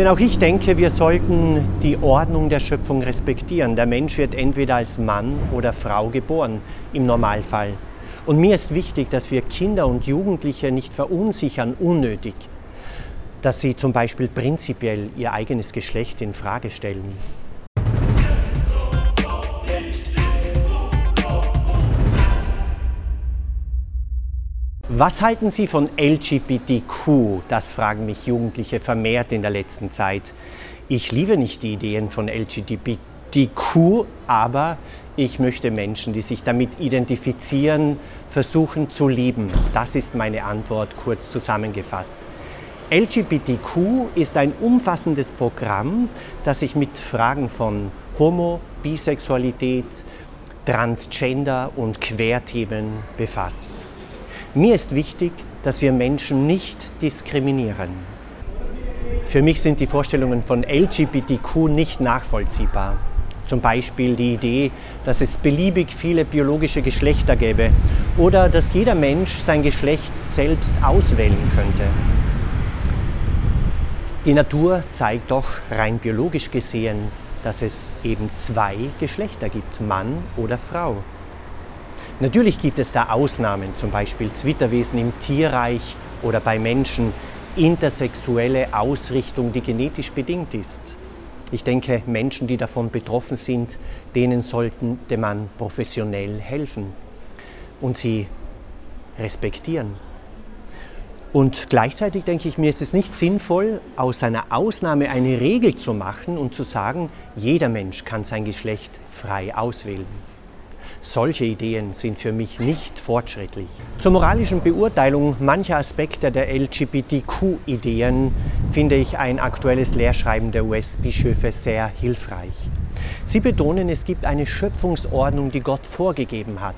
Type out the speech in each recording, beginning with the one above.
Denn auch ich denke, wir sollten die Ordnung der Schöpfung respektieren. Der Mensch wird entweder als Mann oder Frau geboren, im Normalfall. Und mir ist wichtig, dass wir Kinder und Jugendliche nicht verunsichern unnötig, dass sie zum Beispiel prinzipiell ihr eigenes Geschlecht in Frage stellen. Was halten Sie von LGBTQ? Das fragen mich Jugendliche vermehrt in der letzten Zeit. Ich liebe nicht die Ideen von LGBTQ, aber ich möchte Menschen, die sich damit identifizieren, versuchen zu lieben. Das ist meine Antwort kurz zusammengefasst. LGBTQ ist ein umfassendes Programm, das sich mit Fragen von Homo, Bisexualität, Transgender und Querthemen befasst. Mir ist wichtig, dass wir Menschen nicht diskriminieren. Für mich sind die Vorstellungen von LGBTQ nicht nachvollziehbar. Zum Beispiel die Idee, dass es beliebig viele biologische Geschlechter gäbe oder dass jeder Mensch sein Geschlecht selbst auswählen könnte. Die Natur zeigt doch rein biologisch gesehen, dass es eben zwei Geschlechter gibt, Mann oder Frau. Natürlich gibt es da Ausnahmen, zum Beispiel Zwitterwesen im Tierreich oder bei Menschen, intersexuelle Ausrichtung, die genetisch bedingt ist. Ich denke, Menschen, die davon betroffen sind, denen sollten man professionell helfen und sie respektieren. Und gleichzeitig denke ich, mir ist es nicht sinnvoll, aus einer Ausnahme eine Regel zu machen und zu sagen, jeder Mensch kann sein Geschlecht frei auswählen. Solche Ideen sind für mich nicht fortschrittlich. Zur moralischen Beurteilung mancher Aspekte der LGBTQ-Ideen finde ich ein aktuelles Lehrschreiben der US-Bischöfe sehr hilfreich. Sie betonen, es gibt eine Schöpfungsordnung, die Gott vorgegeben hat.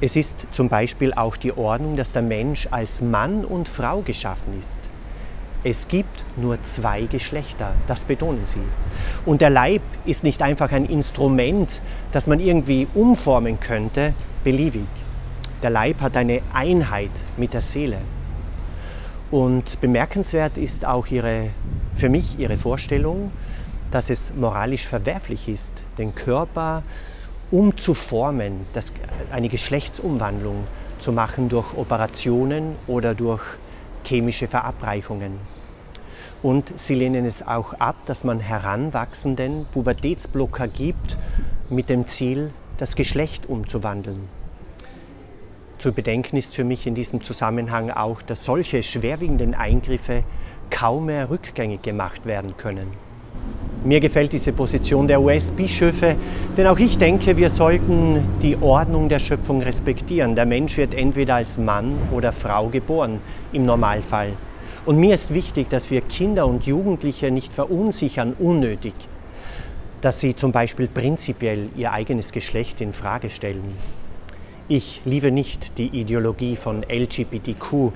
Es ist zum Beispiel auch die Ordnung, dass der Mensch als Mann und Frau geschaffen ist. Es gibt nur zwei Geschlechter, das betonen sie. Und der Leib ist nicht einfach ein Instrument, das man irgendwie umformen könnte, beliebig. Der Leib hat eine Einheit mit der Seele. Und bemerkenswert ist auch ihre, für mich ihre Vorstellung, dass es moralisch verwerflich ist, den Körper umzuformen, das, eine Geschlechtsumwandlung zu machen durch Operationen oder durch chemische Verabreichungen. Und sie lehnen es auch ab, dass man Heranwachsenden Pubertätsblocker gibt mit dem Ziel, das Geschlecht umzuwandeln. Zu bedenken ist für mich in diesem Zusammenhang auch, dass solche schwerwiegenden Eingriffe kaum mehr rückgängig gemacht werden können. Mir gefällt diese Position der US-Bischöfe, denn auch ich denke, wir sollten die Ordnung der Schöpfung respektieren. Der Mensch wird entweder als Mann oder Frau geboren, im Normalfall. Und mir ist wichtig, dass wir Kinder und Jugendliche nicht verunsichern unnötig, dass sie zum Beispiel prinzipiell ihr eigenes Geschlecht in Frage stellen. Ich liebe nicht die Ideologie von LGBTQ,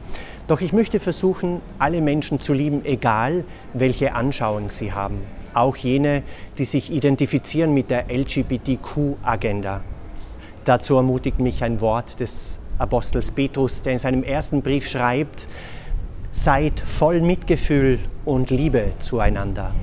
doch ich möchte versuchen, alle Menschen zu lieben, egal welche Anschauung sie haben auch jene, die sich identifizieren mit der LGBTQ-Agenda. Dazu ermutigt mich ein Wort des Apostels Petrus, der in seinem ersten Brief schreibt, seid voll Mitgefühl und Liebe zueinander.